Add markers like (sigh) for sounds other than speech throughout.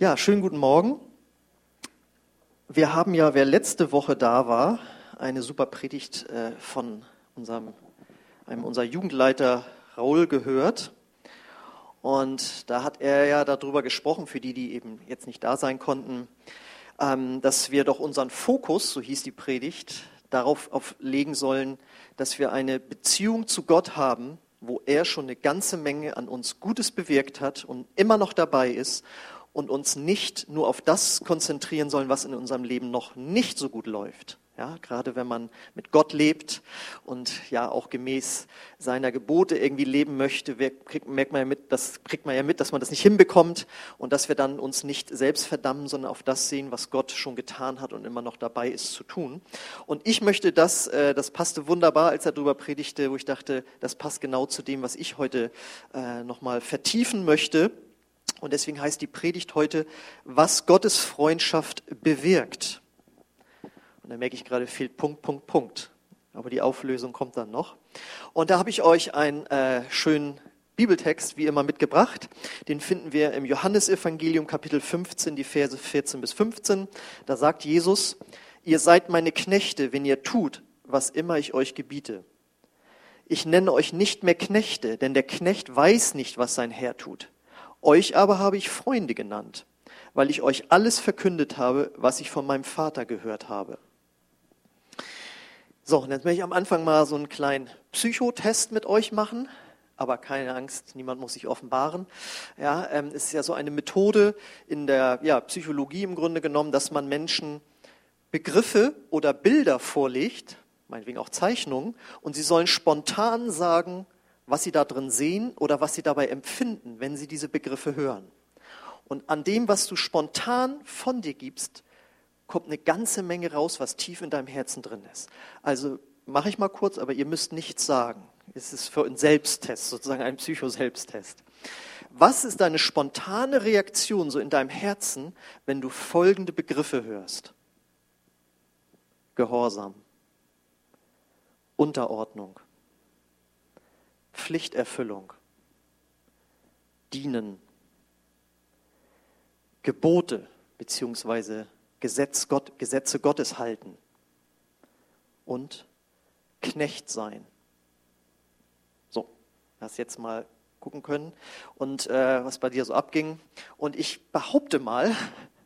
Ja, schönen guten Morgen. Wir haben ja, wer letzte Woche da war, eine super Predigt äh, von unserem, einem unserer Jugendleiter Raul gehört. Und da hat er ja darüber gesprochen, für die, die eben jetzt nicht da sein konnten, ähm, dass wir doch unseren Fokus, so hieß die Predigt, darauf legen sollen, dass wir eine Beziehung zu Gott haben, wo er schon eine ganze Menge an uns Gutes bewirkt hat und immer noch dabei ist und uns nicht nur auf das konzentrieren sollen, was in unserem Leben noch nicht so gut läuft. Ja, gerade wenn man mit Gott lebt und ja auch gemäß seiner Gebote irgendwie leben möchte, kriegt, merkt man ja mit, das kriegt man ja mit, dass man das nicht hinbekommt und dass wir dann uns nicht selbst verdammen, sondern auf das sehen, was Gott schon getan hat und immer noch dabei ist zu tun. Und ich möchte das, äh, das passte wunderbar, als er darüber predigte, wo ich dachte, das passt genau zu dem, was ich heute äh, nochmal vertiefen möchte. Und deswegen heißt die Predigt heute, was Gottes Freundschaft bewirkt. Und da merke ich gerade, fehlt Punkt, Punkt, Punkt. Aber die Auflösung kommt dann noch. Und da habe ich euch einen äh, schönen Bibeltext wie immer mitgebracht. Den finden wir im Johannesevangelium Kapitel 15, die Verse 14 bis 15. Da sagt Jesus, ihr seid meine Knechte, wenn ihr tut, was immer ich euch gebiete. Ich nenne euch nicht mehr Knechte, denn der Knecht weiß nicht, was sein Herr tut. Euch aber habe ich Freunde genannt, weil ich euch alles verkündet habe, was ich von meinem Vater gehört habe. So, und jetzt möchte ich am Anfang mal so einen kleinen Psychotest mit euch machen. Aber keine Angst, niemand muss sich offenbaren. Ja, ähm, es ist ja so eine Methode in der ja, Psychologie im Grunde genommen, dass man Menschen Begriffe oder Bilder vorlegt, meinetwegen auch Zeichnungen, und sie sollen spontan sagen, was sie da drin sehen oder was sie dabei empfinden, wenn sie diese Begriffe hören. Und an dem, was du spontan von dir gibst, kommt eine ganze Menge raus, was tief in deinem Herzen drin ist. Also mache ich mal kurz, aber ihr müsst nichts sagen. Es ist für einen Selbsttest, sozusagen ein Psychoselbsttest. Was ist deine spontane Reaktion so in deinem Herzen, wenn du folgende Begriffe hörst? Gehorsam, Unterordnung, Pflichterfüllung, Dienen, Gebote beziehungsweise Gesetz Gott, Gesetze Gottes halten und Knecht sein. So, das jetzt mal gucken können und äh, was bei dir so abging. Und ich behaupte mal,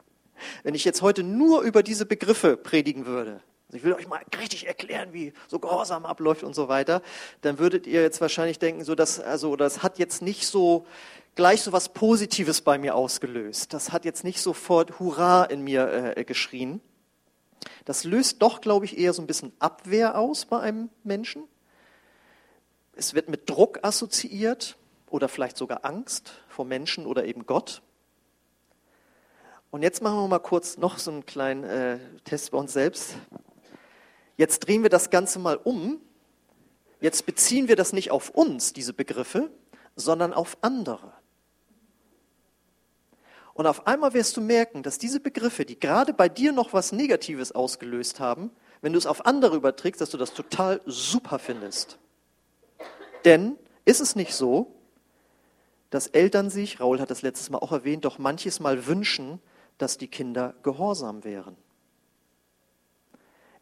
(laughs) wenn ich jetzt heute nur über diese Begriffe predigen würde, also ich will euch mal richtig erklären, wie so Gehorsam abläuft und so weiter, dann würdet ihr jetzt wahrscheinlich denken, so dass, also das hat jetzt nicht so gleich so was Positives bei mir ausgelöst. Das hat jetzt nicht sofort Hurra in mir äh, geschrien. Das löst doch, glaube ich, eher so ein bisschen Abwehr aus bei einem Menschen. Es wird mit Druck assoziiert oder vielleicht sogar Angst vor Menschen oder eben Gott. Und jetzt machen wir mal kurz noch so einen kleinen äh, Test bei uns selbst. Jetzt drehen wir das Ganze mal um. Jetzt beziehen wir das nicht auf uns, diese Begriffe, sondern auf andere. Und auf einmal wirst du merken, dass diese Begriffe, die gerade bei dir noch was Negatives ausgelöst haben, wenn du es auf andere überträgst, dass du das total super findest. Denn ist es nicht so, dass Eltern sich, Raul hat das letztes Mal auch erwähnt, doch manches Mal wünschen, dass die Kinder gehorsam wären?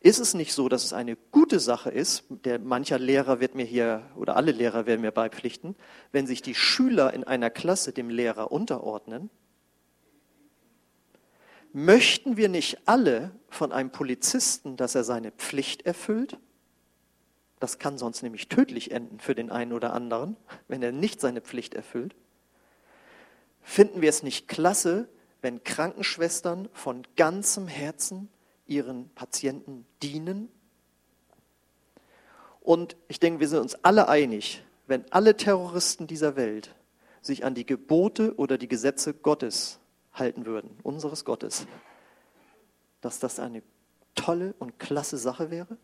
Ist es nicht so, dass es eine gute Sache ist, der mancher Lehrer wird mir hier, oder alle Lehrer werden mir beipflichten, wenn sich die Schüler in einer Klasse dem Lehrer unterordnen? Möchten wir nicht alle von einem Polizisten, dass er seine Pflicht erfüllt? Das kann sonst nämlich tödlich enden für den einen oder anderen, wenn er nicht seine Pflicht erfüllt. Finden wir es nicht klasse, wenn Krankenschwestern von ganzem Herzen ihren Patienten dienen. Und ich denke, wir sind uns alle einig, wenn alle Terroristen dieser Welt sich an die Gebote oder die Gesetze Gottes halten würden, unseres Gottes, dass das eine tolle und klasse Sache wäre?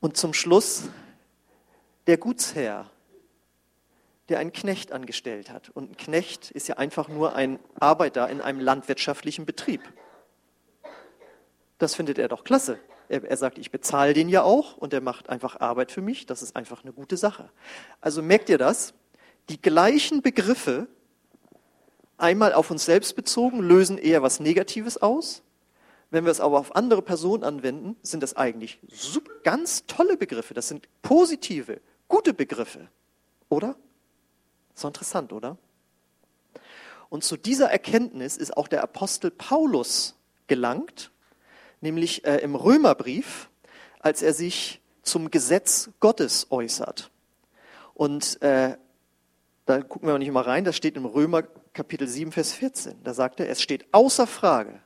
Und zum Schluss der Gutsherr, der einen Knecht angestellt hat. Und ein Knecht ist ja einfach nur ein Arbeiter in einem landwirtschaftlichen Betrieb. Das findet er doch klasse. Er, er sagt, ich bezahle den ja auch und er macht einfach Arbeit für mich. Das ist einfach eine gute Sache. Also merkt ihr das? Die gleichen Begriffe, einmal auf uns selbst bezogen, lösen eher was Negatives aus. Wenn wir es aber auf andere Personen anwenden, sind das eigentlich ganz tolle Begriffe. Das sind positive, gute Begriffe. Oder? So interessant, oder? Und zu dieser Erkenntnis ist auch der Apostel Paulus gelangt, nämlich äh, im Römerbrief, als er sich zum Gesetz Gottes äußert. Und äh, da gucken wir nicht mal rein, das steht im Römer Kapitel 7, Vers 14. Da sagt er, es steht außer Frage,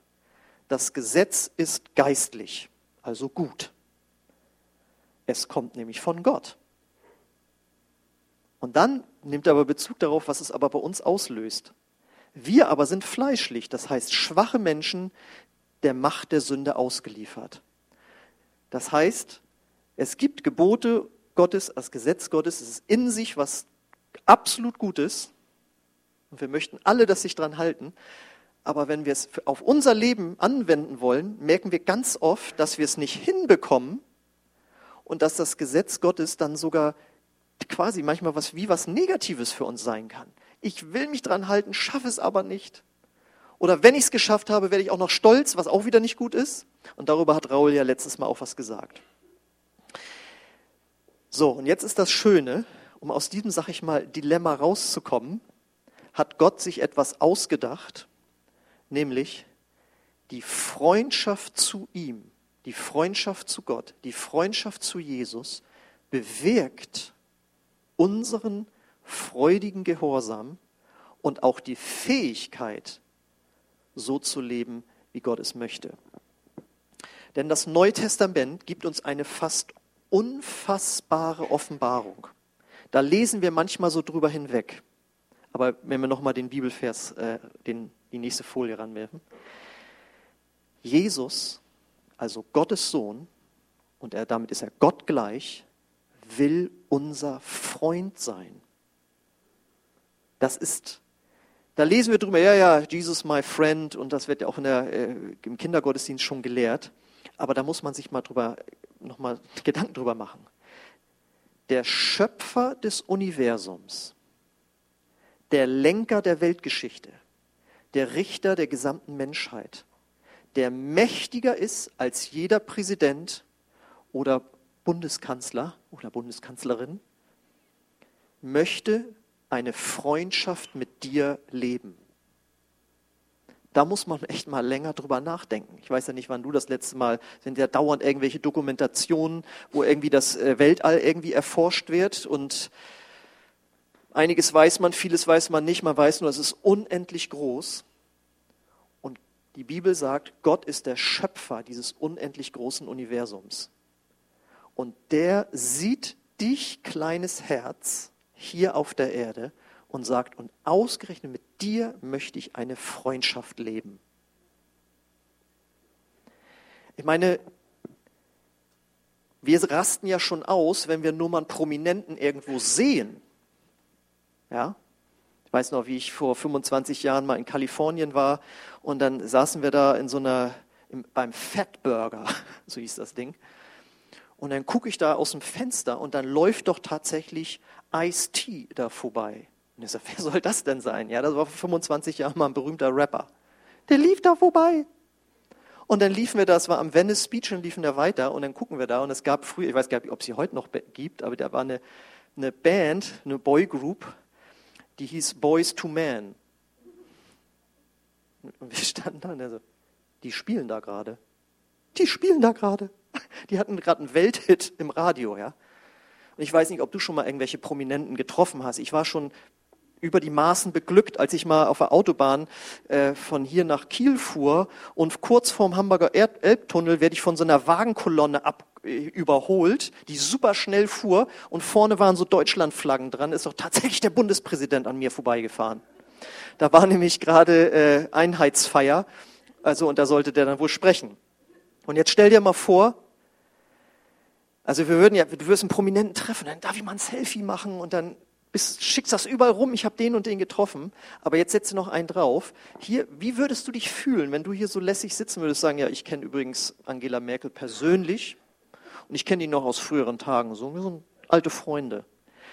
das Gesetz ist geistlich, also gut. Es kommt nämlich von Gott. Und dann nimmt er aber Bezug darauf, was es aber bei uns auslöst. Wir aber sind fleischlich, das heißt schwache Menschen der Macht der Sünde ausgeliefert. Das heißt, es gibt Gebote Gottes, das Gesetz Gottes, es ist in sich was absolut Gutes. Und wir möchten alle, dass sich daran halten. Aber wenn wir es auf unser Leben anwenden wollen, merken wir ganz oft, dass wir es nicht hinbekommen und dass das Gesetz Gottes dann sogar quasi manchmal was wie was Negatives für uns sein kann. Ich will mich daran halten, schaffe es aber nicht. Oder wenn ich es geschafft habe, werde ich auch noch stolz, was auch wieder nicht gut ist. Und darüber hat Raul ja letztes Mal auch was gesagt. So, und jetzt ist das Schöne, um aus diesem, sag ich mal, Dilemma rauszukommen, hat Gott sich etwas ausgedacht, nämlich die Freundschaft zu ihm, die Freundschaft zu Gott, die Freundschaft zu Jesus bewirkt unseren freudigen Gehorsam und auch die Fähigkeit, so zu leben, wie Gott es möchte. Denn das Neue Testament gibt uns eine fast unfassbare Offenbarung. Da lesen wir manchmal so drüber hinweg. Aber wenn wir nochmal den Bibelvers, äh, den, die nächste Folie ranwerfen. Jesus, also Gottes Sohn, und er, damit ist er Gott gleich, will unser Freund sein. Das ist, da lesen wir drüber, ja, ja, Jesus my friend, und das wird ja auch der, äh, im Kindergottesdienst schon gelehrt. Aber da muss man sich mal drüber, nochmal Gedanken drüber machen. Der Schöpfer des Universums, der Lenker der Weltgeschichte, der Richter der gesamten Menschheit, der mächtiger ist als jeder Präsident oder Bundeskanzler oder Bundeskanzlerin, möchte eine Freundschaft mit dir leben. Da muss man echt mal länger drüber nachdenken. Ich weiß ja nicht, wann du das letzte Mal, sind ja dauernd irgendwelche Dokumentationen, wo irgendwie das äh, Weltall irgendwie erforscht wird und einiges weiß man, vieles weiß man nicht, man weiß nur, es ist unendlich groß. Und die Bibel sagt, Gott ist der Schöpfer dieses unendlich großen Universums. Und der sieht dich, kleines Herz, hier auf der Erde und sagt, und ausgerechnet mit dir möchte ich eine Freundschaft leben. Ich meine, wir rasten ja schon aus, wenn wir nur mal einen Prominenten irgendwo sehen. Ja? Ich weiß noch, wie ich vor 25 Jahren mal in Kalifornien war und dann saßen wir da in so einer, im, beim Fatburger, (laughs) so hieß das Ding. Und dann gucke ich da aus dem Fenster und dann läuft doch tatsächlich Ice-T da vorbei. Und ich sage, wer soll das denn sein? Ja, das war vor 25 Jahren mal ein berühmter Rapper. Der lief da vorbei. Und dann liefen wir da, es war am Venice Speech und liefen da weiter und dann gucken wir da und es gab früher, ich weiß gar nicht, ob es sie heute noch gibt, aber da war eine, eine Band, eine Boygroup, die hieß Boys to Man. Und wir standen da und er so, die spielen da gerade. Die spielen da gerade. Die hatten gerade einen Welthit im Radio, ja. Und ich weiß nicht, ob du schon mal irgendwelche Prominenten getroffen hast. Ich war schon über die Maßen beglückt, als ich mal auf der Autobahn äh, von hier nach Kiel fuhr und kurz vorm Hamburger Elbtunnel werde ich von so einer Wagenkolonne ab, äh, überholt, die super schnell fuhr und vorne waren so Deutschlandflaggen dran, ist doch tatsächlich der Bundespräsident an mir vorbeigefahren. Da war nämlich gerade äh, Einheitsfeier, also und da sollte der dann wohl sprechen. Und jetzt stell dir mal vor, also wir würden ja, du wirst einen Prominenten treffen, dann darf ich mal ein Selfie machen und dann bist, schickst das überall rum, ich habe den und den getroffen, aber jetzt setze noch einen drauf. Hier, wie würdest du dich fühlen, wenn du hier so lässig sitzen würdest, sagen, ja, ich kenne übrigens Angela Merkel persönlich und ich kenne die noch aus früheren Tagen, so, wir sind alte Freunde.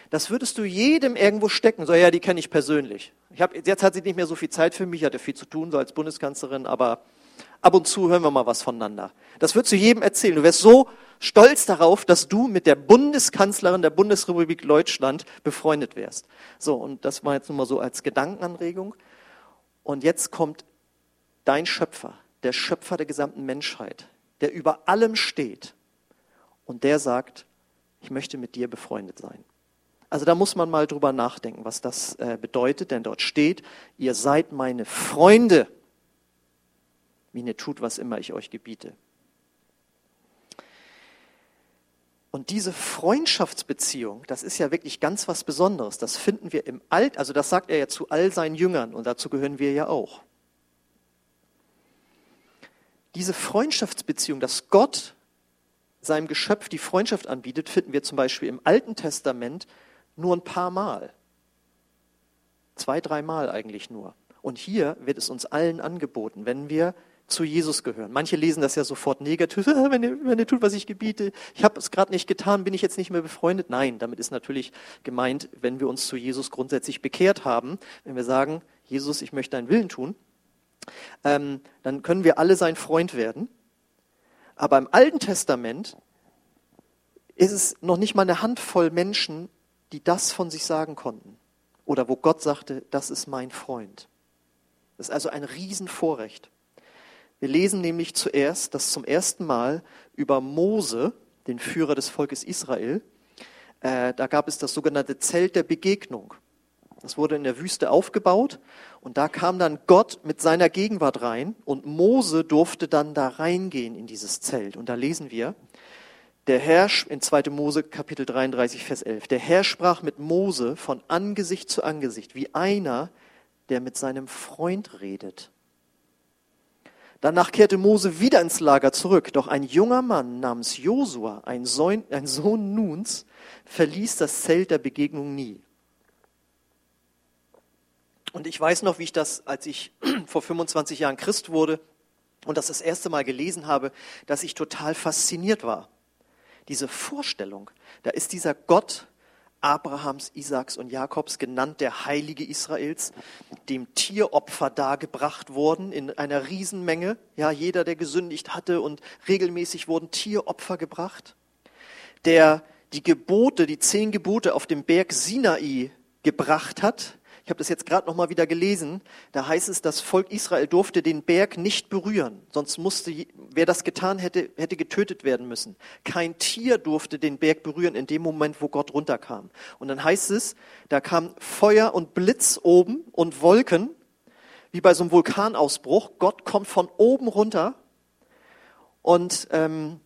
das würdest du jedem irgendwo stecken. So, ja, die kenne ich persönlich. Ich hab, jetzt hat sie nicht mehr so viel Zeit für mich, hatte viel zu tun, so als Bundeskanzlerin, aber ab und zu hören wir mal was voneinander. Das würdest du jedem erzählen. Du wärst so stolz darauf, dass du mit der Bundeskanzlerin der Bundesrepublik Deutschland befreundet wärst. So, und das war jetzt nur mal so als Gedankenanregung. Und jetzt kommt dein Schöpfer, der Schöpfer der gesamten Menschheit, der über allem steht. Und der sagt, ich möchte mit dir befreundet sein. Also da muss man mal drüber nachdenken, was das äh, bedeutet, denn dort steht, ihr seid meine Freunde, wenn ihr tut, was immer ich euch gebiete. Und diese Freundschaftsbeziehung, das ist ja wirklich ganz was Besonderes. Das finden wir im Alt, also das sagt er ja zu all seinen Jüngern und dazu gehören wir ja auch. Diese Freundschaftsbeziehung, dass Gott seinem Geschöpf die Freundschaft anbietet, finden wir zum Beispiel im Alten Testament nur ein paar Mal. Zwei, dreimal eigentlich nur. Und hier wird es uns allen angeboten, wenn wir zu Jesus gehören. Manche lesen das ja sofort negativ, (laughs) wenn ihr, wenn ihr tut, was ich gebiete. Ich habe es gerade nicht getan, bin ich jetzt nicht mehr befreundet? Nein, damit ist natürlich gemeint, wenn wir uns zu Jesus grundsätzlich bekehrt haben, wenn wir sagen, Jesus, ich möchte deinen Willen tun, ähm, dann können wir alle sein Freund werden. Aber im Alten Testament ist es noch nicht mal eine Handvoll Menschen, die das von sich sagen konnten. Oder wo Gott sagte, das ist mein Freund. Das ist also ein Riesenvorrecht. Wir lesen nämlich zuerst, dass zum ersten Mal über Mose, den Führer des Volkes Israel, äh, da gab es das sogenannte Zelt der Begegnung. Das wurde in der Wüste aufgebaut und da kam dann Gott mit seiner Gegenwart rein und Mose durfte dann da reingehen in dieses Zelt. Und da lesen wir, der Herr, in 2. Mose Kapitel 33, Vers 11, der Herr sprach mit Mose von Angesicht zu Angesicht, wie einer, der mit seinem Freund redet. Danach kehrte Mose wieder ins Lager zurück, doch ein junger Mann namens Josua, ein Sohn, ein Sohn Nuns, verließ das Zelt der Begegnung nie. Und ich weiß noch, wie ich das, als ich (clears throat) vor 25 Jahren Christ wurde und das das erste Mal gelesen habe, dass ich total fasziniert war diese Vorstellung, da ist dieser Gott Abrahams, Isaaks und Jakobs, genannt der Heilige Israels, dem Tieropfer dargebracht wurden in einer Riesenmenge. Ja, jeder, der gesündigt hatte und regelmäßig wurden Tieropfer gebracht. Der die Gebote, die zehn Gebote auf dem Berg Sinai gebracht hat, ich habe das jetzt gerade noch mal wieder gelesen. Da heißt es, das Volk Israel durfte den Berg nicht berühren, sonst musste wer das getan hätte, hätte getötet werden müssen. Kein Tier durfte den Berg berühren in dem Moment, wo Gott runterkam. Und dann heißt es, da kam Feuer und Blitz oben und Wolken, wie bei so einem Vulkanausbruch. Gott kommt von oben runter und ähm,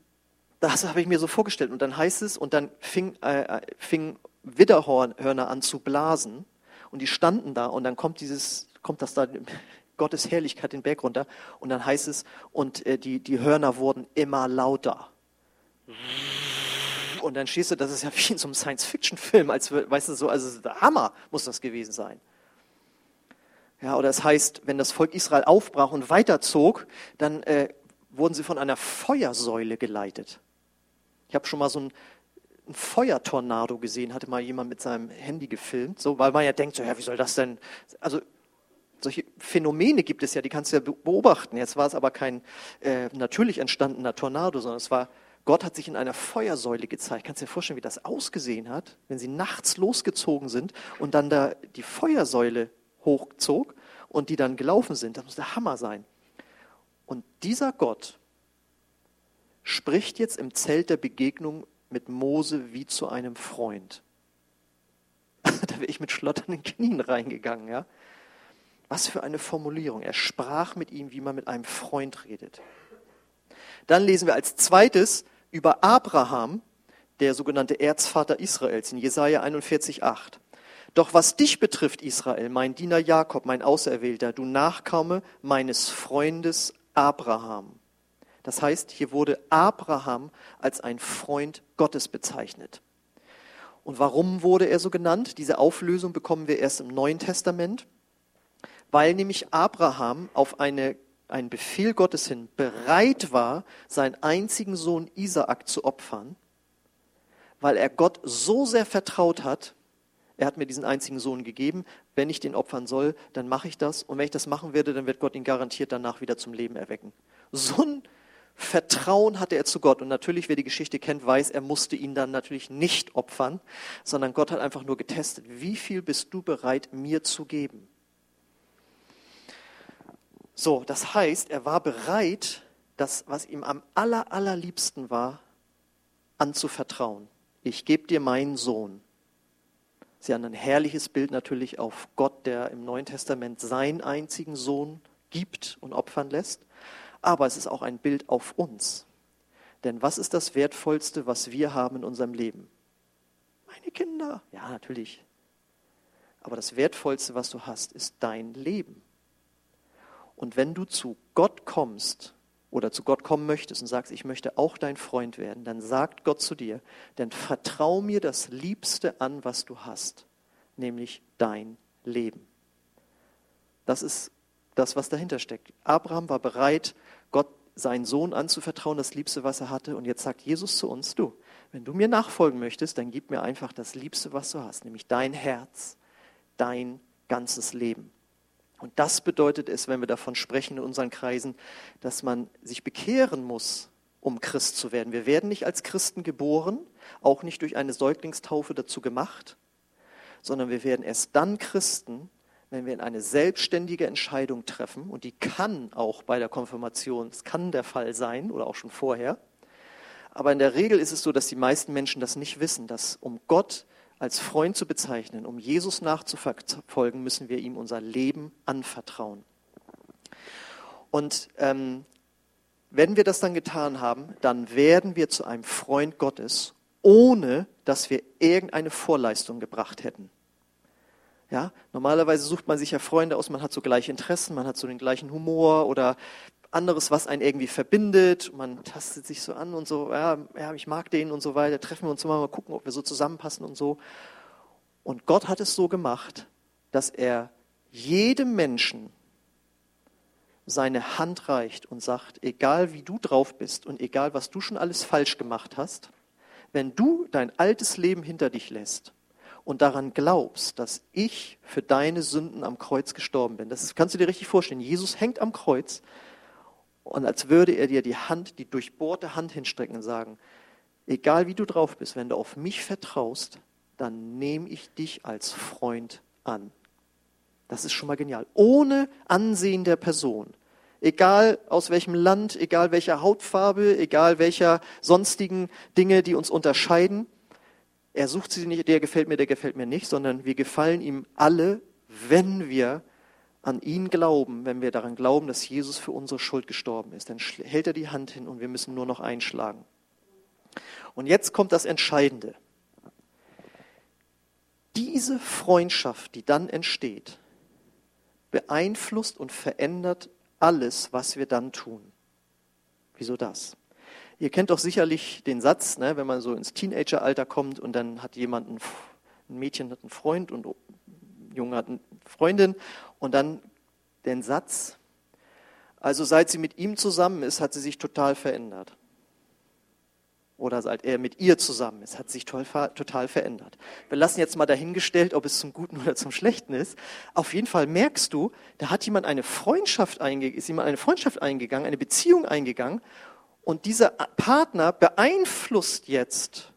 das habe ich mir so vorgestellt. Und dann heißt es, und dann fing, äh, äh fing Widderhörner an zu blasen. Und die standen da und dann kommt dieses, kommt das da, (laughs) Gottes Herrlichkeit den Berg runter und dann heißt es, und äh, die, die Hörner wurden immer lauter. Und dann stehst du, das ist ja (laughs) wie in so einem Science-Fiction-Film, als weißt du so, also Hammer muss das gewesen sein. Ja, oder es heißt, wenn das Volk Israel aufbrach und weiterzog, dann äh, wurden sie von einer Feuersäule geleitet. Ich habe schon mal so ein ein Feuertornado gesehen, hatte mal jemand mit seinem Handy gefilmt, so, weil man ja denkt, so, ja, wie soll das denn, also solche Phänomene gibt es ja, die kannst du ja beobachten. Jetzt war es aber kein äh, natürlich entstandener Tornado, sondern es war, Gott hat sich in einer Feuersäule gezeigt. Kannst du dir vorstellen, wie das ausgesehen hat, wenn sie nachts losgezogen sind und dann da die Feuersäule hochzog und die dann gelaufen sind. Das muss der Hammer sein. Und dieser Gott spricht jetzt im Zelt der Begegnung mit Mose wie zu einem Freund. (laughs) da wäre ich mit schlotternden Knien reingegangen, ja. Was für eine Formulierung. Er sprach mit ihm, wie man mit einem Freund redet. Dann lesen wir als zweites über Abraham, der sogenannte Erzvater Israels, in Jesaja 41,8. Doch was dich betrifft, Israel, mein Diener Jakob, mein Auserwählter, du Nachkomme meines Freundes Abraham. Das heißt, hier wurde Abraham als ein Freund Gottes bezeichnet. Und warum wurde er so genannt? Diese Auflösung bekommen wir erst im Neuen Testament, weil nämlich Abraham auf eine, einen Befehl Gottes hin bereit war, seinen einzigen Sohn Isaak zu opfern, weil er Gott so sehr vertraut hat, Er hat mir diesen einzigen Sohn gegeben. Wenn ich den opfern soll, dann mache ich das. Und wenn ich das machen werde, dann wird Gott ihn garantiert danach wieder zum Leben erwecken. So ein Vertrauen hatte er zu Gott. Und natürlich, wer die Geschichte kennt, weiß, er musste ihn dann natürlich nicht opfern, sondern Gott hat einfach nur getestet. Wie viel bist du bereit, mir zu geben? So, das heißt, er war bereit, das, was ihm am aller, allerliebsten war, anzuvertrauen. Ich gebe dir meinen Sohn. Sie haben ein herrliches Bild natürlich auf Gott, der im Neuen Testament seinen einzigen Sohn gibt und opfern lässt aber es ist auch ein Bild auf uns. Denn was ist das Wertvollste, was wir haben in unserem Leben? Meine Kinder. Ja, natürlich. Aber das Wertvollste, was du hast, ist dein Leben. Und wenn du zu Gott kommst oder zu Gott kommen möchtest und sagst, ich möchte auch dein Freund werden, dann sagt Gott zu dir, denn vertrau mir das Liebste an, was du hast, nämlich dein Leben. Das ist das, was dahinter steckt. Abraham war bereit, seinen Sohn anzuvertrauen, das Liebste, was er hatte. Und jetzt sagt Jesus zu uns, du, wenn du mir nachfolgen möchtest, dann gib mir einfach das Liebste, was du hast, nämlich dein Herz, dein ganzes Leben. Und das bedeutet es, wenn wir davon sprechen in unseren Kreisen, dass man sich bekehren muss, um Christ zu werden. Wir werden nicht als Christen geboren, auch nicht durch eine Säuglingstaufe dazu gemacht, sondern wir werden erst dann Christen, wenn wir eine selbstständige Entscheidung treffen, und die kann auch bei der Konfirmation, es kann der Fall sein oder auch schon vorher, aber in der Regel ist es so, dass die meisten Menschen das nicht wissen, dass um Gott als Freund zu bezeichnen, um Jesus nachzufolgen, müssen wir ihm unser Leben anvertrauen. Und ähm, wenn wir das dann getan haben, dann werden wir zu einem Freund Gottes, ohne dass wir irgendeine Vorleistung gebracht hätten. Ja, normalerweise sucht man sich ja Freunde aus, man hat so gleiche Interessen, man hat so den gleichen Humor oder anderes, was einen irgendwie verbindet. Man tastet sich so an und so, ja, ja ich mag den und so weiter. Treffen wir uns mal, mal gucken, ob wir so zusammenpassen und so. Und Gott hat es so gemacht, dass er jedem Menschen seine Hand reicht und sagt, egal wie du drauf bist und egal was du schon alles falsch gemacht hast, wenn du dein altes Leben hinter dich lässt und daran glaubst, dass ich für deine Sünden am Kreuz gestorben bin. Das kannst du dir richtig vorstellen. Jesus hängt am Kreuz und als würde er dir die Hand, die durchbohrte Hand hinstrecken und sagen, egal wie du drauf bist, wenn du auf mich vertraust, dann nehme ich dich als Freund an. Das ist schon mal genial. Ohne Ansehen der Person. Egal aus welchem Land, egal welcher Hautfarbe, egal welcher sonstigen Dinge, die uns unterscheiden. Er sucht sie nicht, der gefällt mir, der gefällt mir nicht, sondern wir gefallen ihm alle, wenn wir an ihn glauben, wenn wir daran glauben, dass Jesus für unsere Schuld gestorben ist. Dann hält er die Hand hin und wir müssen nur noch einschlagen. Und jetzt kommt das Entscheidende. Diese Freundschaft, die dann entsteht, beeinflusst und verändert alles, was wir dann tun. Wieso das? Ihr kennt doch sicherlich den Satz, ne, wenn man so ins Teenageralter kommt und dann hat jemand, ein, ein Mädchen hat einen Freund und ein Junge hat eine Freundin und dann den Satz, also seit sie mit ihm zusammen ist, hat sie sich total verändert. Oder seit er mit ihr zusammen ist, hat sich total verändert. Wir lassen jetzt mal dahingestellt, ob es zum Guten oder zum Schlechten ist. Auf jeden Fall merkst du, da hat jemand eine Freundschaft eingegangen, ist jemand eine Freundschaft eingegangen, eine Beziehung eingegangen und dieser Partner beeinflusst jetzt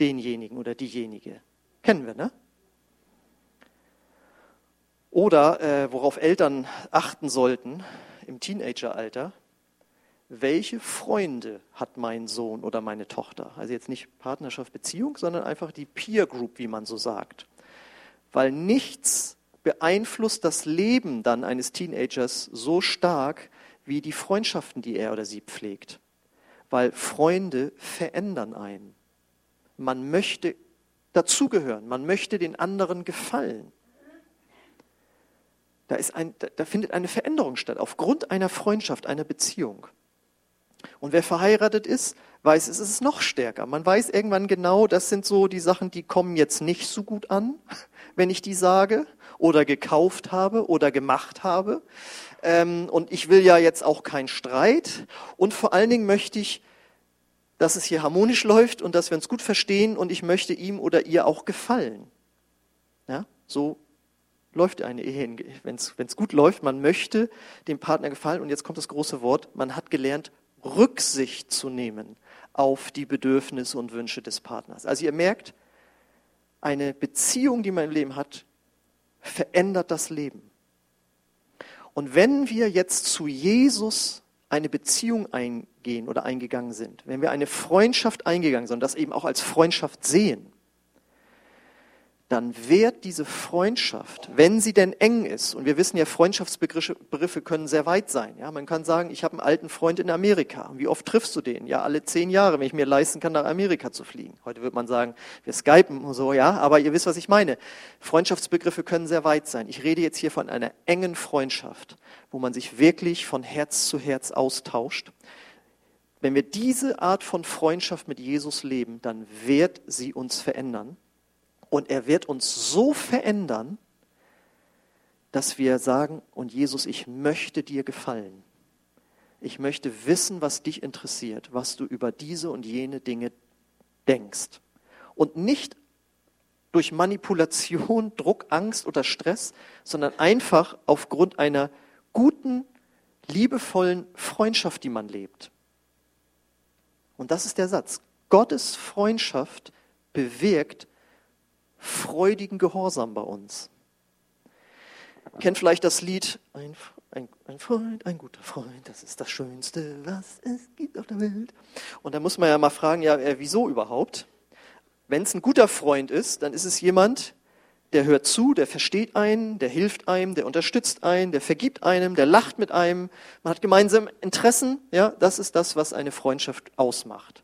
denjenigen oder diejenige. Kennen wir, ne? Oder äh, worauf Eltern achten sollten im Teenageralter, welche Freunde hat mein Sohn oder meine Tochter? Also jetzt nicht Partnerschaft, Beziehung, sondern einfach die Peer Group, wie man so sagt. Weil nichts beeinflusst das Leben dann eines Teenagers so stark wie die Freundschaften, die er oder sie pflegt. Weil Freunde verändern einen. Man möchte dazugehören, man möchte den anderen gefallen. Da, ist ein, da findet eine Veränderung statt, aufgrund einer Freundschaft, einer Beziehung. Und wer verheiratet ist, weiß, es ist noch stärker. Man weiß irgendwann genau, das sind so die Sachen, die kommen jetzt nicht so gut an, (laughs) wenn ich die sage oder gekauft habe oder gemacht habe. Ähm, und ich will ja jetzt auch keinen Streit. Und vor allen Dingen möchte ich, dass es hier harmonisch läuft und dass wir uns gut verstehen und ich möchte ihm oder ihr auch gefallen. Ja, so läuft eine Ehe, wenn es gut läuft. Man möchte dem Partner gefallen. Und jetzt kommt das große Wort. Man hat gelernt, Rücksicht zu nehmen auf die Bedürfnisse und Wünsche des Partners. Also ihr merkt, eine Beziehung, die man im Leben hat, verändert das Leben. Und wenn wir jetzt zu Jesus eine Beziehung eingehen oder eingegangen sind, wenn wir eine Freundschaft eingegangen sind und das eben auch als Freundschaft sehen, dann wird diese Freundschaft, wenn sie denn eng ist, und wir wissen ja, Freundschaftsbegriffe können sehr weit sein. Ja, man kann sagen, ich habe einen alten Freund in Amerika. Wie oft triffst du den? Ja, alle zehn Jahre, wenn ich mir leisten kann, nach Amerika zu fliegen. Heute wird man sagen, wir skypen und so, ja, aber ihr wisst, was ich meine. Freundschaftsbegriffe können sehr weit sein. Ich rede jetzt hier von einer engen Freundschaft, wo man sich wirklich von Herz zu Herz austauscht. Wenn wir diese Art von Freundschaft mit Jesus leben, dann wird sie uns verändern. Und er wird uns so verändern, dass wir sagen, und Jesus, ich möchte dir gefallen. Ich möchte wissen, was dich interessiert, was du über diese und jene Dinge denkst. Und nicht durch Manipulation, (laughs) Druck, Angst oder Stress, sondern einfach aufgrund einer guten, liebevollen Freundschaft, die man lebt. Und das ist der Satz. Gottes Freundschaft bewirkt, freudigen Gehorsam bei uns. Kennt vielleicht das Lied ein, ein, ein, Freund, ein guter Freund, das ist das Schönste, was es gibt auf der Welt. Und da muss man ja mal fragen, ja, äh, wieso überhaupt? Wenn es ein guter Freund ist, dann ist es jemand, der hört zu, der versteht einen, der hilft einem, der unterstützt einen, der vergibt einem, der lacht mit einem, man hat gemeinsame Interessen, ja, das ist das, was eine Freundschaft ausmacht.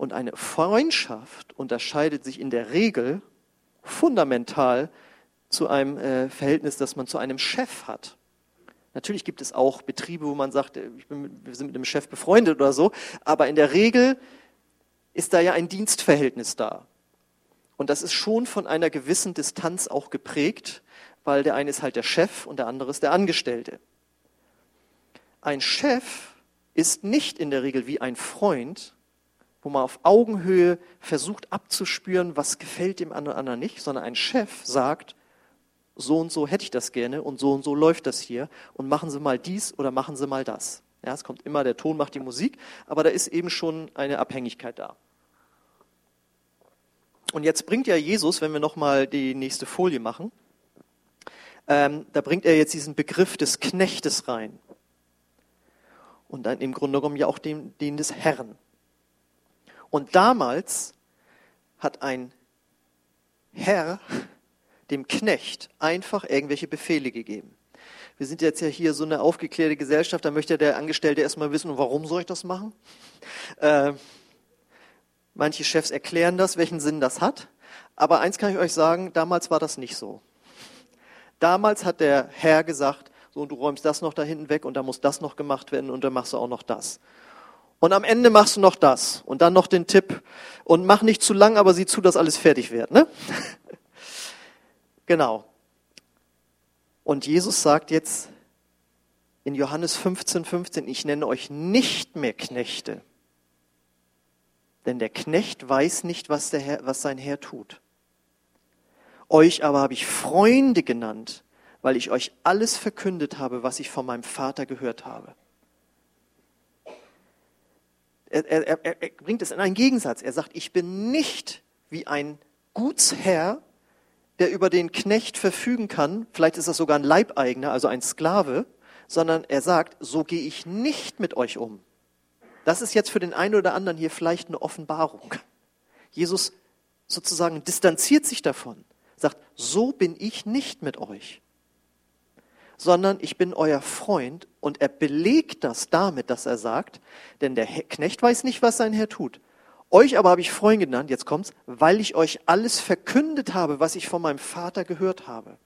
Und eine Freundschaft unterscheidet sich in der Regel fundamental zu einem äh, Verhältnis, das man zu einem Chef hat. Natürlich gibt es auch Betriebe, wo man sagt, äh, bin, wir sind mit dem Chef befreundet oder so, aber in der Regel ist da ja ein Dienstverhältnis da. Und das ist schon von einer gewissen Distanz auch geprägt, weil der eine ist halt der Chef und der andere ist der Angestellte. Ein Chef ist nicht in der Regel wie ein Freund, wo man auf Augenhöhe versucht abzuspüren, was gefällt dem anderen nicht, sondern ein Chef sagt, so und so hätte ich das gerne und so und so läuft das hier und machen Sie mal dies oder machen Sie mal das. Ja, es kommt immer, der Ton macht die Musik, aber da ist eben schon eine Abhängigkeit da. Und jetzt bringt ja Jesus, wenn wir nochmal die nächste Folie machen, ähm, da bringt er jetzt diesen Begriff des Knechtes rein. Und dann im Grunde genommen ja auch den, den des Herrn. Und damals hat ein Herr dem Knecht einfach irgendwelche Befehle gegeben. Wir sind jetzt ja hier so eine aufgeklärte Gesellschaft, da möchte der Angestellte erstmal wissen, warum soll ich das machen? Äh, manche Chefs erklären das, welchen Sinn das hat. Aber eins kann ich euch sagen, damals war das nicht so. Damals hat der Herr gesagt, so, und du räumst das noch da hinten weg und da muss das noch gemacht werden und dann machst du auch noch das. Und am Ende machst du noch das und dann noch den Tipp und mach nicht zu lang, aber sieh zu, dass alles fertig wird. Ne? (laughs) genau. Und Jesus sagt jetzt in Johannes 15, 15, ich nenne euch nicht mehr Knechte, denn der Knecht weiß nicht, was, der Herr, was sein Herr tut. Euch aber habe ich Freunde genannt, weil ich euch alles verkündet habe, was ich von meinem Vater gehört habe er, er, er bringt es in einen Gegensatz. Er sagt, ich bin nicht wie ein Gutsherr, der über den Knecht verfügen kann, vielleicht ist das sogar ein Leibeigener, also ein Sklave, sondern er sagt, so gehe ich nicht mit euch um. Das ist jetzt für den einen oder anderen hier vielleicht eine Offenbarung. Jesus sozusagen distanziert sich davon, sagt, so bin ich nicht mit euch sondern ich bin euer Freund. Und er belegt das damit, dass er sagt, denn der Knecht weiß nicht, was sein Herr tut. Euch aber habe ich Freund genannt, jetzt kommt's, weil ich euch alles verkündet habe, was ich von meinem Vater gehört habe.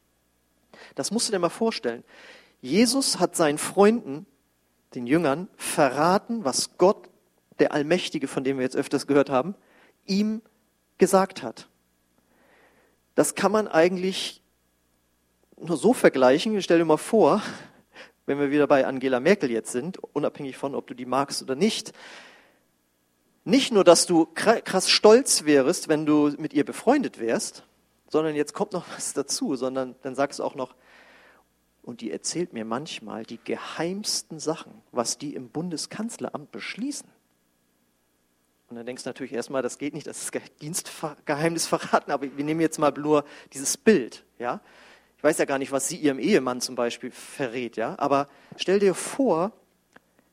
Das musst du dir mal vorstellen. Jesus hat seinen Freunden, den Jüngern, verraten, was Gott, der Allmächtige, von dem wir jetzt öfters gehört haben, ihm gesagt hat. Das kann man eigentlich nur so vergleichen. Stell dir mal vor, wenn wir wieder bei Angela Merkel jetzt sind, unabhängig von, ob du die magst oder nicht. Nicht nur, dass du krass stolz wärst, wenn du mit ihr befreundet wärst, sondern jetzt kommt noch (laughs) was dazu, sondern dann sagst du auch noch, und die erzählt mir manchmal die geheimsten Sachen, was die im Bundeskanzleramt beschließen. Und dann denkst du natürlich erstmal, das geht nicht, das ist Dienstgeheimnis verraten, aber wir nehmen jetzt mal nur dieses Bild, ja. Ich weiß ja gar nicht, was sie ihrem Ehemann zum Beispiel verrät, ja. Aber stell dir vor,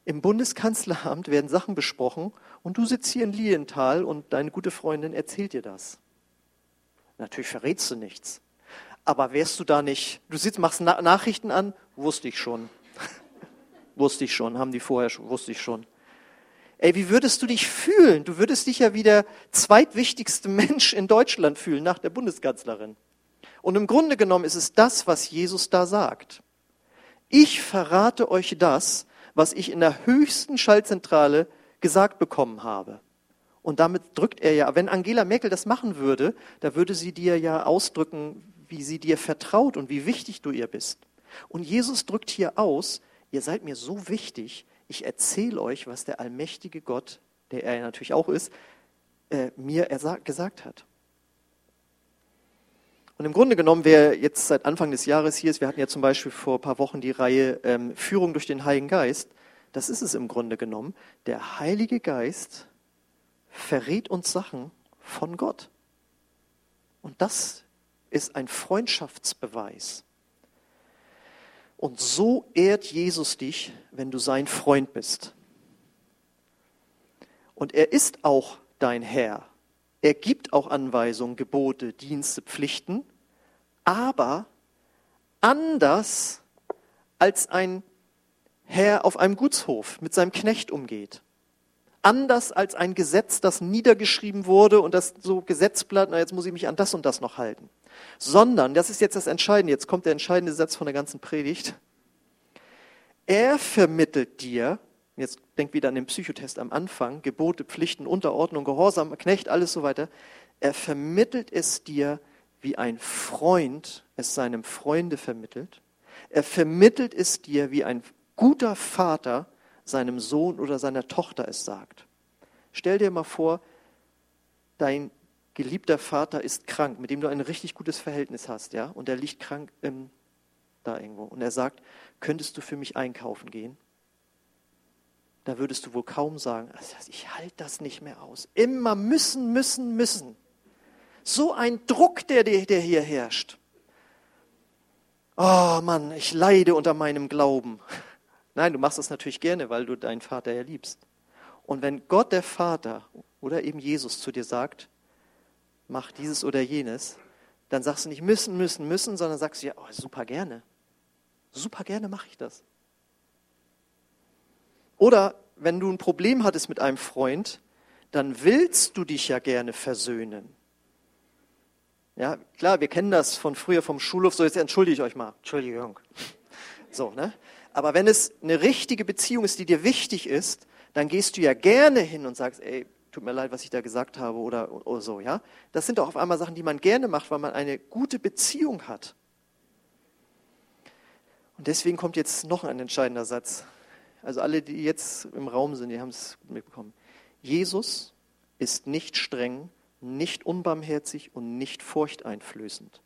im Bundeskanzleramt werden Sachen besprochen und du sitzt hier in Lienthal und deine gute Freundin erzählt dir das. Natürlich verrätst du nichts. Aber wärst du da nicht, du sitzt, machst Na Nachrichten an, wusste ich schon. (laughs) wusste ich schon, haben die vorher schon, wusste ich schon. Ey, wie würdest du dich fühlen? Du würdest dich ja wie der zweitwichtigste (laughs) Mensch in Deutschland fühlen nach der Bundeskanzlerin. Und im Grunde genommen ist es das, was Jesus da sagt. Ich verrate euch das, was ich in der höchsten Schaltzentrale gesagt bekommen habe. Und damit drückt er ja, wenn Angela Merkel das machen würde, da würde sie dir ja ausdrücken, wie sie dir vertraut und wie wichtig du ihr bist. Und Jesus drückt hier aus, ihr seid mir so wichtig, ich erzähle euch, was der allmächtige Gott, der er natürlich auch ist, äh, mir gesagt hat. Und im Grunde genommen, wer jetzt seit Anfang des Jahres hier ist, wir hatten ja zum Beispiel vor ein paar Wochen die Reihe ähm, Führung durch den Heiligen Geist, das ist es im Grunde genommen. Der Heilige Geist verrät uns Sachen von Gott. Und das ist ein Freundschaftsbeweis. Und so ehrt Jesus dich, wenn du sein Freund bist. Und er ist auch dein Herr. Er gibt auch Anweisungen, Gebote, Dienste, Pflichten, aber anders als ein Herr auf einem Gutshof mit seinem Knecht umgeht. Anders als ein Gesetz, das niedergeschrieben wurde und das so Gesetzblatt, na jetzt muss ich mich an das und das noch halten. Sondern, das ist jetzt das Entscheidende, jetzt kommt der entscheidende Satz von der ganzen Predigt, er vermittelt dir, jetzt denk wieder an den Psychotest am Anfang, Gebote, Pflichten, Unterordnung, Gehorsam, Knecht, alles so weiter, er vermittelt es dir, wie ein Freund es seinem Freunde vermittelt. Er vermittelt es dir, wie ein guter Vater seinem Sohn oder seiner Tochter es sagt. Stell dir mal vor, dein geliebter Vater ist krank, mit dem du ein richtig gutes Verhältnis hast, ja, und er liegt krank ähm, da irgendwo. Und er sagt, könntest du für mich einkaufen gehen? Da würdest du wohl kaum sagen, ich halte das nicht mehr aus. Immer müssen, müssen, müssen. So ein Druck, der, der hier herrscht. Oh Mann, ich leide unter meinem Glauben. Nein, du machst das natürlich gerne, weil du deinen Vater ja liebst. Und wenn Gott der Vater oder eben Jesus zu dir sagt, mach dieses oder jenes, dann sagst du nicht müssen, müssen, müssen, sondern sagst du ja, oh, super gerne. Super gerne mache ich das. Oder wenn du ein Problem hattest mit einem Freund, dann willst du dich ja gerne versöhnen. Ja, klar, wir kennen das von früher vom Schulhof, so jetzt entschuldige ich euch mal. Entschuldigung. So, ne? Aber wenn es eine richtige Beziehung ist, die dir wichtig ist, dann gehst du ja gerne hin und sagst, ey, tut mir leid, was ich da gesagt habe oder, oder so, ja. Das sind doch auf einmal Sachen, die man gerne macht, weil man eine gute Beziehung hat. Und deswegen kommt jetzt noch ein entscheidender Satz. Also alle, die jetzt im Raum sind, die haben es mitbekommen. Jesus ist nicht streng, nicht unbarmherzig und nicht furchteinflößend.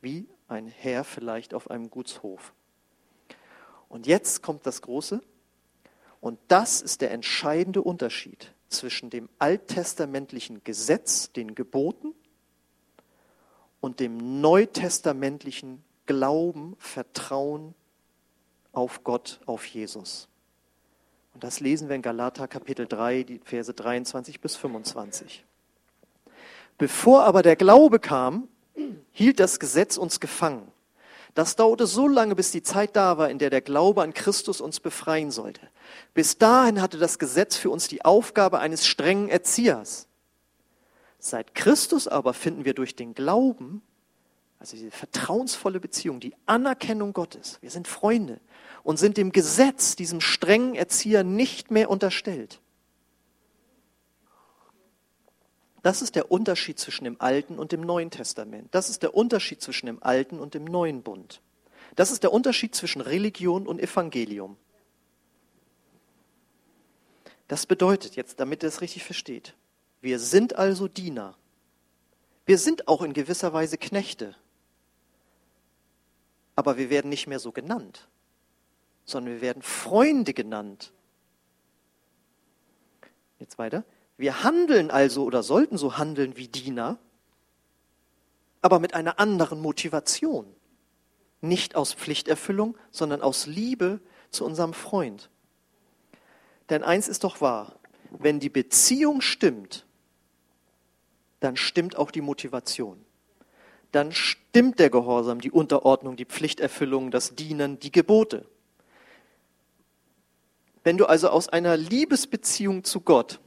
Wie ein Herr vielleicht auf einem Gutshof. Und jetzt kommt das Große. Und das ist der entscheidende Unterschied zwischen dem alttestamentlichen Gesetz, den Geboten, und dem neutestamentlichen Glauben, Vertrauen auf Gott, auf Jesus. Und das lesen wir in Galater Kapitel 3, die Verse 23 bis 25. Bevor aber der Glaube kam, hielt das Gesetz uns gefangen. Das dauerte so lange, bis die Zeit da war, in der der Glaube an Christus uns befreien sollte. Bis dahin hatte das Gesetz für uns die Aufgabe eines strengen Erziehers. Seit Christus aber finden wir durch den Glauben, also diese vertrauensvolle Beziehung, die Anerkennung Gottes, wir sind Freunde und sind dem Gesetz, diesem strengen Erzieher nicht mehr unterstellt. Das ist der Unterschied zwischen dem Alten und dem Neuen Testament. Das ist der Unterschied zwischen dem Alten und dem Neuen Bund. Das ist der Unterschied zwischen Religion und Evangelium. Das bedeutet jetzt, damit ihr es richtig versteht, wir sind also Diener. Wir sind auch in gewisser Weise Knechte. Aber wir werden nicht mehr so genannt, sondern wir werden Freunde genannt. Jetzt weiter. Wir handeln also oder sollten so handeln wie Diener, aber mit einer anderen Motivation. Nicht aus Pflichterfüllung, sondern aus Liebe zu unserem Freund. Denn eins ist doch wahr, wenn die Beziehung stimmt, dann stimmt auch die Motivation. Dann stimmt der Gehorsam, die Unterordnung, die Pflichterfüllung, das Dienen, die Gebote. Wenn du also aus einer Liebesbeziehung zu Gott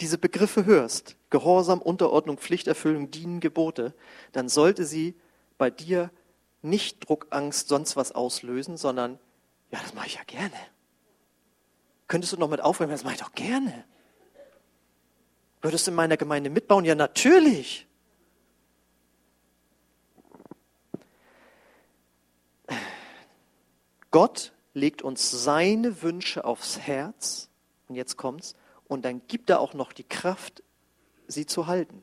diese Begriffe hörst, Gehorsam, Unterordnung, Pflichterfüllung, Dienen, Gebote, dann sollte sie bei dir nicht Druck, Angst, sonst was auslösen, sondern, ja, das mache ich ja gerne. Könntest du noch mit aufräumen? Das mache ich doch gerne. Würdest du in meiner Gemeinde mitbauen? Ja, natürlich. Gott legt uns seine Wünsche aufs Herz, und jetzt kommt's, und dann gibt er auch noch die Kraft, sie zu halten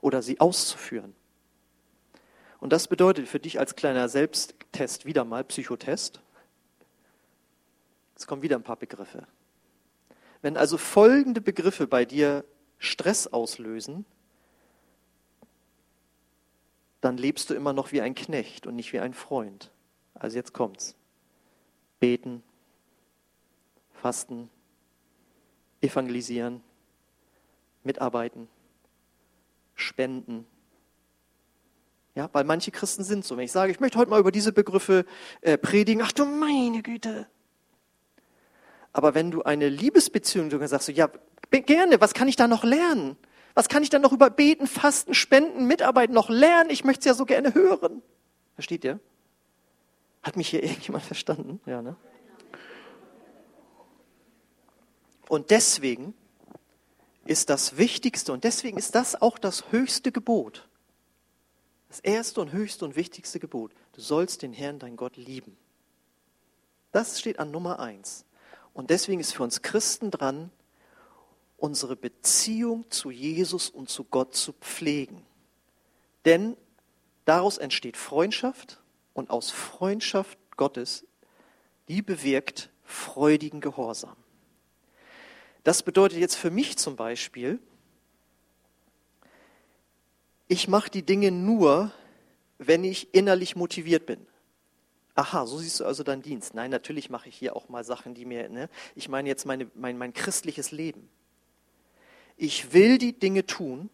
oder sie auszuführen. Und das bedeutet für dich als kleiner Selbsttest wieder mal, Psychotest, es kommen wieder ein paar Begriffe. Wenn also folgende Begriffe bei dir Stress auslösen, dann lebst du immer noch wie ein Knecht und nicht wie ein Freund. Also jetzt kommt's. Beten, fasten, evangelisieren, mitarbeiten, spenden. Ja, weil manche Christen sind so. Wenn ich sage, ich möchte heute mal über diese Begriffe äh, predigen, ach du meine Güte. Aber wenn du eine Liebesbeziehung du sagst, du, ja, gerne, was kann ich da noch lernen? Was kann ich da noch über Beten, Fasten, Spenden, Mitarbeiten noch lernen? Ich möchte es ja so gerne hören. Versteht ihr? Hat mich hier (laughs) irgendjemand verstanden? Ja, ne? Und deswegen ist das Wichtigste und deswegen ist das auch das höchste Gebot. Das erste und höchste und wichtigste Gebot. Du sollst den Herrn, dein Gott, lieben. Das steht an Nummer eins. Und deswegen ist für uns Christen dran, unsere Beziehung zu Jesus und zu Gott zu pflegen. Denn daraus entsteht Freundschaft und aus Freundschaft Gottes, die bewirkt freudigen Gehorsam. Das bedeutet jetzt für mich zum Beispiel, ich mache die Dinge nur, wenn ich innerlich motiviert bin. Aha, so siehst du also deinen Dienst. Nein, natürlich mache ich hier auch mal Sachen, die mir, ne? ich meine jetzt meine, mein, mein christliches Leben. Ich will die Dinge tun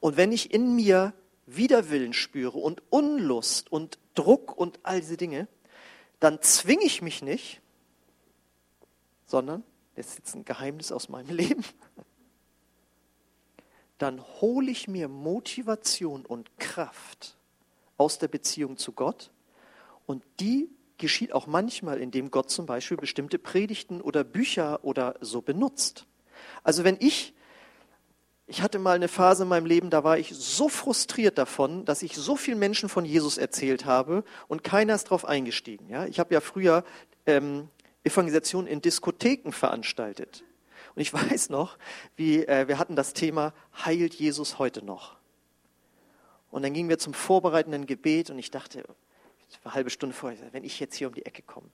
und wenn ich in mir Widerwillen spüre und Unlust und Druck und all diese Dinge, dann zwinge ich mich nicht, sondern das ist jetzt ein Geheimnis aus meinem Leben, dann hole ich mir Motivation und Kraft aus der Beziehung zu Gott und die geschieht auch manchmal, indem Gott zum Beispiel bestimmte Predigten oder Bücher oder so benutzt. Also wenn ich, ich hatte mal eine Phase in meinem Leben, da war ich so frustriert davon, dass ich so vielen Menschen von Jesus erzählt habe und keiner ist darauf eingestiegen. Ja, ich habe ja früher ähm, Evangelisation in Diskotheken veranstaltet. Und ich (laughs) weiß noch, wie äh, wir hatten das Thema, heilt Jesus heute noch? Und dann gingen wir zum vorbereitenden Gebet und ich dachte, eine halbe Stunde vorher, wenn ich jetzt hier um die Ecke komme,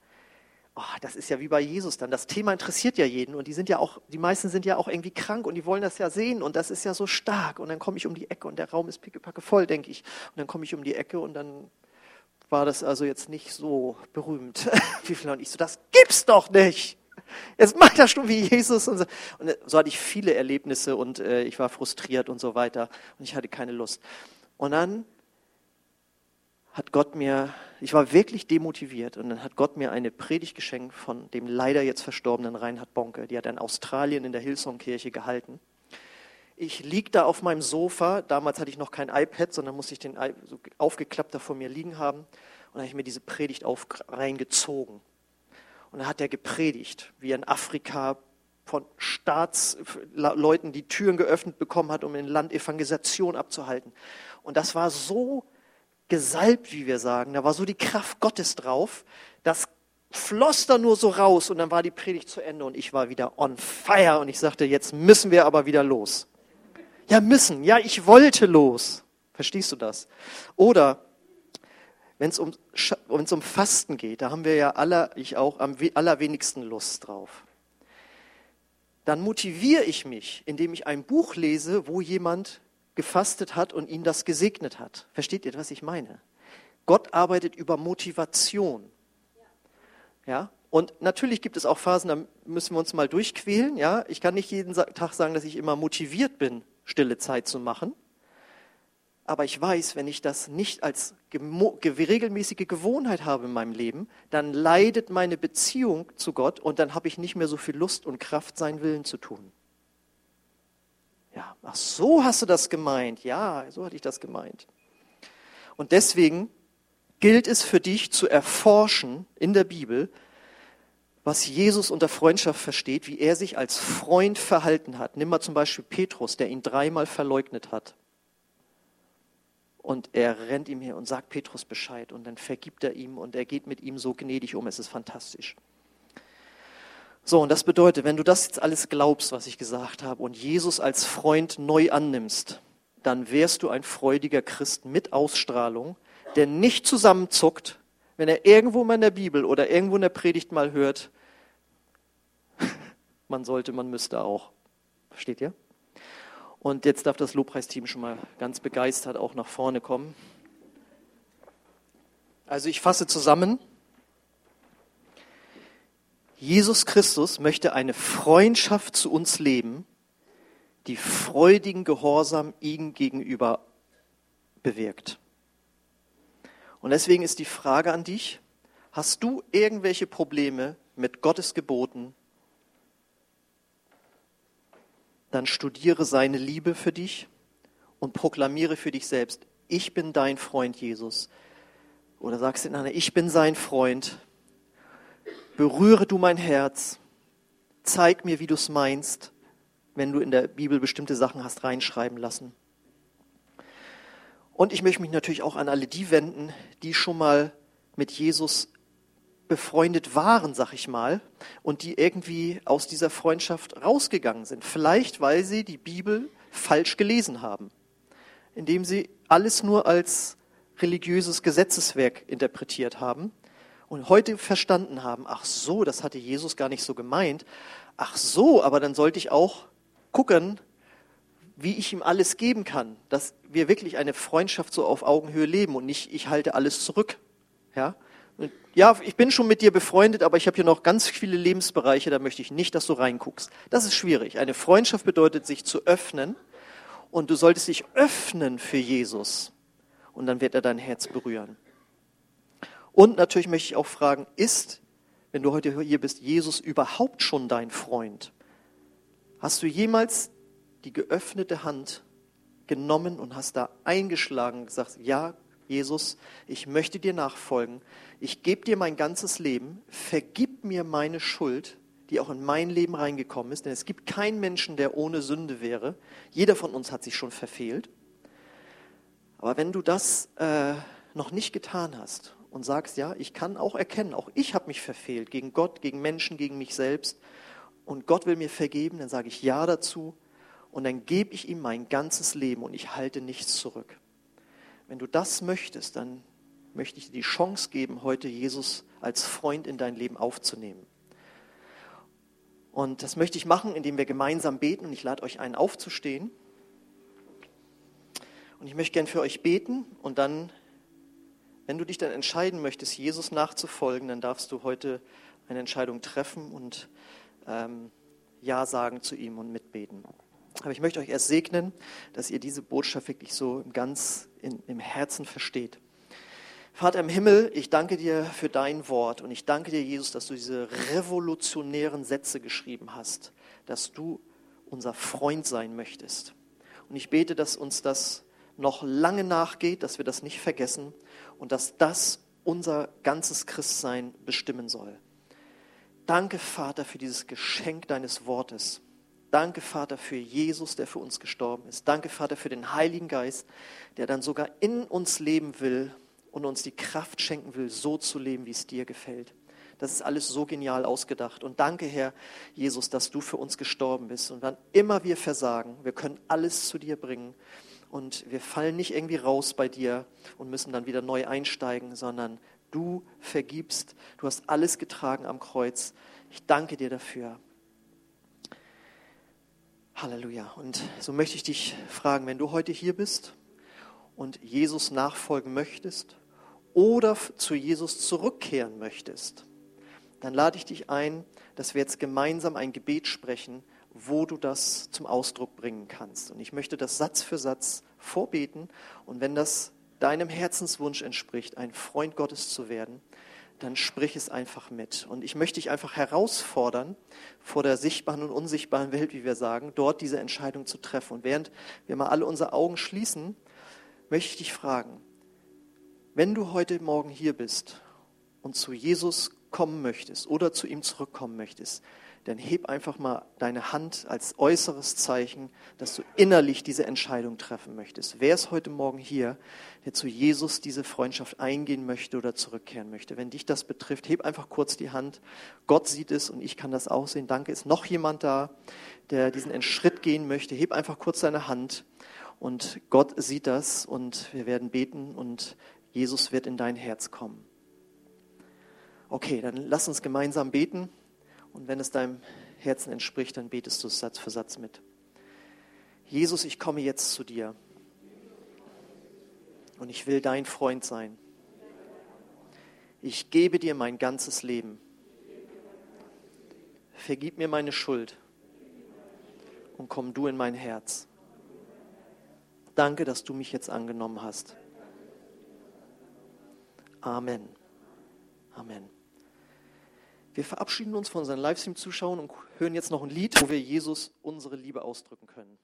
oh, das ist ja wie bei Jesus dann. Das Thema interessiert ja jeden und die sind ja auch, die meisten sind ja auch irgendwie krank und die wollen das ja sehen und das ist ja so stark. Und dann komme ich um die Ecke und der Raum ist pickepacke voll, denke ich. Und dann komme ich um die Ecke und dann war das also jetzt nicht so berühmt. (laughs) Wie viele und ich so, das gibt's doch nicht. Jetzt macht das schon wie Jesus und so. Und so hatte ich viele Erlebnisse und äh, ich war frustriert und so weiter und ich hatte keine Lust. Und dann hat Gott mir, ich war wirklich demotiviert und dann hat Gott mir eine Predigt geschenkt von dem leider jetzt verstorbenen Reinhard Bonke. Die hat er in Australien in der Hillsong-Kirche gehalten. Ich lieg da auf meinem Sofa. Damals hatte ich noch kein iPad, sondern musste ich den so aufgeklappt da vor mir liegen haben. Und dann habe ich mir diese Predigt auf, reingezogen. Und dann hat er gepredigt, wie er in Afrika von Staatsleuten die Türen geöffnet bekommen hat, um in Land Evangelisation abzuhalten. Und das war so gesalbt, wie wir sagen. Da war so die Kraft Gottes drauf, dass floss da nur so raus und dann war die Predigt zu Ende und ich war wieder on fire und ich sagte, jetzt müssen wir aber wieder los. Ja, müssen. Ja, ich wollte los. Verstehst du das? Oder wenn es um, um Fasten geht, da haben wir ja alle, ich auch, am allerwenigsten Lust drauf. Dann motiviere ich mich, indem ich ein Buch lese, wo jemand gefastet hat und ihn das gesegnet hat. Versteht ihr, was ich meine? Gott arbeitet über Motivation. Ja? Und natürlich gibt es auch Phasen, da müssen wir uns mal durchquälen. Ja? Ich kann nicht jeden Tag sagen, dass ich immer motiviert bin, stille Zeit zu machen. Aber ich weiß, wenn ich das nicht als regelmäßige Gewohnheit habe in meinem Leben, dann leidet meine Beziehung zu Gott und dann habe ich nicht mehr so viel Lust und Kraft, seinen Willen zu tun. Ja, ach so hast du das gemeint. Ja, so hatte ich das gemeint. Und deswegen gilt es für dich zu erforschen in der Bibel, was Jesus unter Freundschaft versteht, wie er sich als Freund verhalten hat. Nimm mal zum Beispiel Petrus, der ihn dreimal verleugnet hat. Und er rennt ihm her und sagt Petrus Bescheid und dann vergibt er ihm und er geht mit ihm so gnädig um. Es ist fantastisch. So, und das bedeutet, wenn du das jetzt alles glaubst, was ich gesagt habe, und Jesus als Freund neu annimmst, dann wärst du ein freudiger Christ mit Ausstrahlung, der nicht zusammenzuckt, wenn er irgendwo mal in der Bibel oder irgendwo in der Predigt mal hört, man sollte, man müsste auch. Versteht ihr? Und jetzt darf das Lobpreisteam schon mal ganz begeistert auch nach vorne kommen. Also ich fasse zusammen. Jesus Christus möchte eine Freundschaft zu uns leben, die freudigen Gehorsam ihm gegenüber bewirkt. Und deswegen ist die Frage an dich, hast du irgendwelche Probleme mit Gottes Geboten? Dann studiere seine Liebe für dich und proklamiere für dich selbst, ich bin dein Freund Jesus. Oder sagst den anderen, ich bin sein Freund. Berühre du mein Herz. Zeig mir, wie du es meinst, wenn du in der Bibel bestimmte Sachen hast reinschreiben lassen. Und ich möchte mich natürlich auch an alle die wenden, die schon mal mit Jesus befreundet waren, sag ich mal, und die irgendwie aus dieser Freundschaft rausgegangen sind. Vielleicht, weil sie die Bibel falsch gelesen haben, indem sie alles nur als religiöses Gesetzeswerk interpretiert haben und heute verstanden haben, ach so, das hatte Jesus gar nicht so gemeint. Ach so, aber dann sollte ich auch gucken, wie ich ihm alles geben kann, dass wir wirklich eine Freundschaft so auf Augenhöhe leben und nicht, ich halte alles zurück. Ja, ja ich bin schon mit dir befreundet, aber ich habe hier noch ganz viele Lebensbereiche, da möchte ich nicht, dass du reinguckst. Das ist schwierig. Eine Freundschaft bedeutet, sich zu öffnen und du solltest dich öffnen für Jesus und dann wird er dein Herz berühren. Und natürlich möchte ich auch fragen, ist, wenn du heute hier bist, Jesus überhaupt schon dein Freund? Hast du jemals die geöffnete Hand genommen und hast da eingeschlagen und gesagt, ja, Jesus, ich möchte dir nachfolgen, ich gebe dir mein ganzes Leben, vergib mir meine Schuld, die auch in mein Leben reingekommen ist, denn es gibt keinen Menschen, der ohne Sünde wäre. Jeder von uns hat sich schon verfehlt. Aber wenn du das äh, noch nicht getan hast und sagst, ja, ich kann auch erkennen, auch ich habe mich verfehlt gegen Gott, gegen Menschen, gegen mich selbst, und Gott will mir vergeben, dann sage ich ja dazu und dann gebe ich ihm mein ganzes Leben und ich halte nichts zurück. Wenn du das möchtest, dann möchte ich dir die Chance geben, heute Jesus als Freund in dein Leben aufzunehmen. Und das möchte ich machen, indem wir gemeinsam beten und ich lade euch ein, aufzustehen. Und ich möchte gern für euch beten und dann, wenn du dich dann entscheiden möchtest, Jesus nachzufolgen, dann darfst du heute eine Entscheidung treffen und ähm, Ja sagen zu ihm und mitbeten. Aber ich möchte euch erst segnen, dass ihr diese Botschaft wirklich so ganz in, im Herzen versteht. Vater im Himmel, ich danke dir für dein Wort und ich danke dir, Jesus, dass du diese revolutionären Sätze geschrieben hast, dass du unser Freund sein möchtest. Und ich bete, dass uns das noch lange nachgeht, dass wir das nicht vergessen und dass das unser ganzes Christsein bestimmen soll. Danke, Vater, für dieses Geschenk deines Wortes. Danke, Vater, für Jesus, der für uns gestorben ist. Danke, Vater, für den Heiligen Geist, der dann sogar in uns leben will und uns die Kraft schenken will, so zu leben, wie es dir gefällt. Das ist alles so genial ausgedacht. Und danke, Herr Jesus, dass du für uns gestorben bist. Und wann immer wir versagen, wir können alles zu dir bringen. Und wir fallen nicht irgendwie raus bei dir und müssen dann wieder neu einsteigen, sondern du vergibst. Du hast alles getragen am Kreuz. Ich danke dir dafür. Halleluja. Und so möchte ich dich fragen, wenn du heute hier bist und Jesus nachfolgen möchtest oder zu Jesus zurückkehren möchtest, dann lade ich dich ein, dass wir jetzt gemeinsam ein Gebet sprechen, wo du das zum Ausdruck bringen kannst. Und ich möchte das Satz für Satz vorbeten. Und wenn das deinem Herzenswunsch entspricht, ein Freund Gottes zu werden, dann sprich es einfach mit. Und ich möchte dich einfach herausfordern, vor der sichtbaren und unsichtbaren Welt, wie wir sagen, dort diese Entscheidung zu treffen. Und während wir mal alle unsere Augen schließen, möchte ich dich fragen, wenn du heute Morgen hier bist und zu Jesus kommen möchtest oder zu ihm zurückkommen möchtest, dann heb einfach mal deine Hand als äußeres Zeichen, dass du innerlich diese Entscheidung treffen möchtest. Wer ist heute Morgen hier, der zu Jesus diese Freundschaft eingehen möchte oder zurückkehren möchte? Wenn dich das betrifft, heb einfach kurz die Hand. Gott sieht es und ich kann das auch sehen. Danke. Ist noch jemand da, der diesen Schritt gehen möchte? Heb einfach kurz deine Hand und Gott sieht das und wir werden beten und Jesus wird in dein Herz kommen. Okay, dann lass uns gemeinsam beten. Und wenn es deinem Herzen entspricht, dann betest du es Satz für Satz mit. Jesus, ich komme jetzt zu dir. Und ich will dein Freund sein. Ich gebe dir mein ganzes Leben. Vergib mir meine Schuld und komm du in mein Herz. Danke, dass du mich jetzt angenommen hast. Amen. Amen. Wir verabschieden uns von unseren Livestream-Zuschauern und hören jetzt noch ein Lied, wo wir Jesus unsere Liebe ausdrücken können.